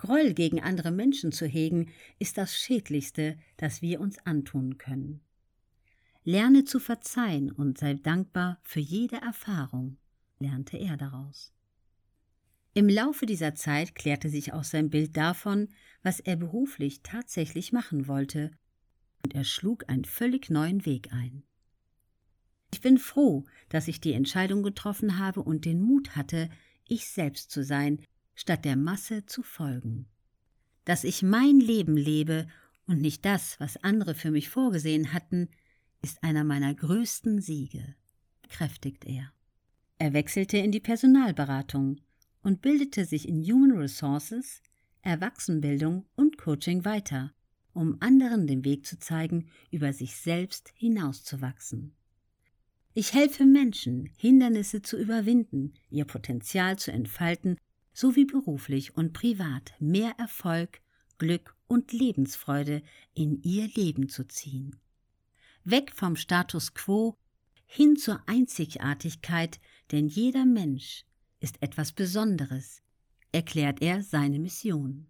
Groll gegen andere Menschen zu hegen, ist das Schädlichste, das wir uns antun können. Lerne zu verzeihen und sei dankbar für jede Erfahrung, lernte er daraus. Im Laufe dieser Zeit klärte sich auch sein Bild davon, was er beruflich tatsächlich machen wollte, und er schlug einen völlig neuen Weg ein. Ich bin froh, dass ich die Entscheidung getroffen habe und den Mut hatte, ich selbst zu sein, statt der Masse zu folgen. Dass ich mein Leben lebe und nicht das, was andere für mich vorgesehen hatten, ist einer meiner größten Siege, kräftigt er. Er wechselte in die Personalberatung und bildete sich in Human Resources, Erwachsenenbildung und Coaching weiter, um anderen den Weg zu zeigen, über sich selbst hinauszuwachsen. Ich helfe Menschen, Hindernisse zu überwinden, ihr Potenzial zu entfalten, sowie beruflich und privat mehr Erfolg, Glück und Lebensfreude in ihr Leben zu ziehen. Weg vom Status quo hin zur Einzigartigkeit, denn jeder Mensch ist etwas Besonderes, erklärt er seine Mission.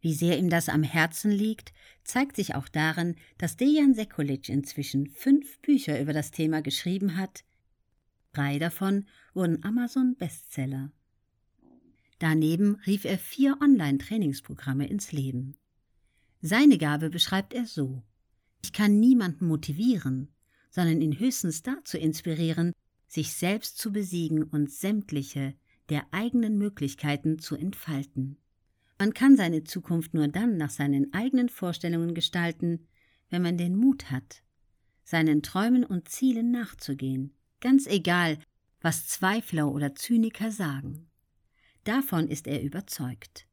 Wie sehr ihm das am Herzen liegt, zeigt sich auch darin, dass Dejan Sekulic inzwischen fünf Bücher über das Thema geschrieben hat. Drei davon wurden Amazon-Bestseller. Daneben rief er vier Online-Trainingsprogramme ins Leben. Seine Gabe beschreibt er so. Ich kann niemanden motivieren, sondern ihn höchstens dazu inspirieren, sich selbst zu besiegen und sämtliche der eigenen Möglichkeiten zu entfalten. Man kann seine Zukunft nur dann nach seinen eigenen Vorstellungen gestalten, wenn man den Mut hat, seinen Träumen und Zielen nachzugehen, ganz egal, was Zweifler oder Zyniker sagen. Davon ist er überzeugt.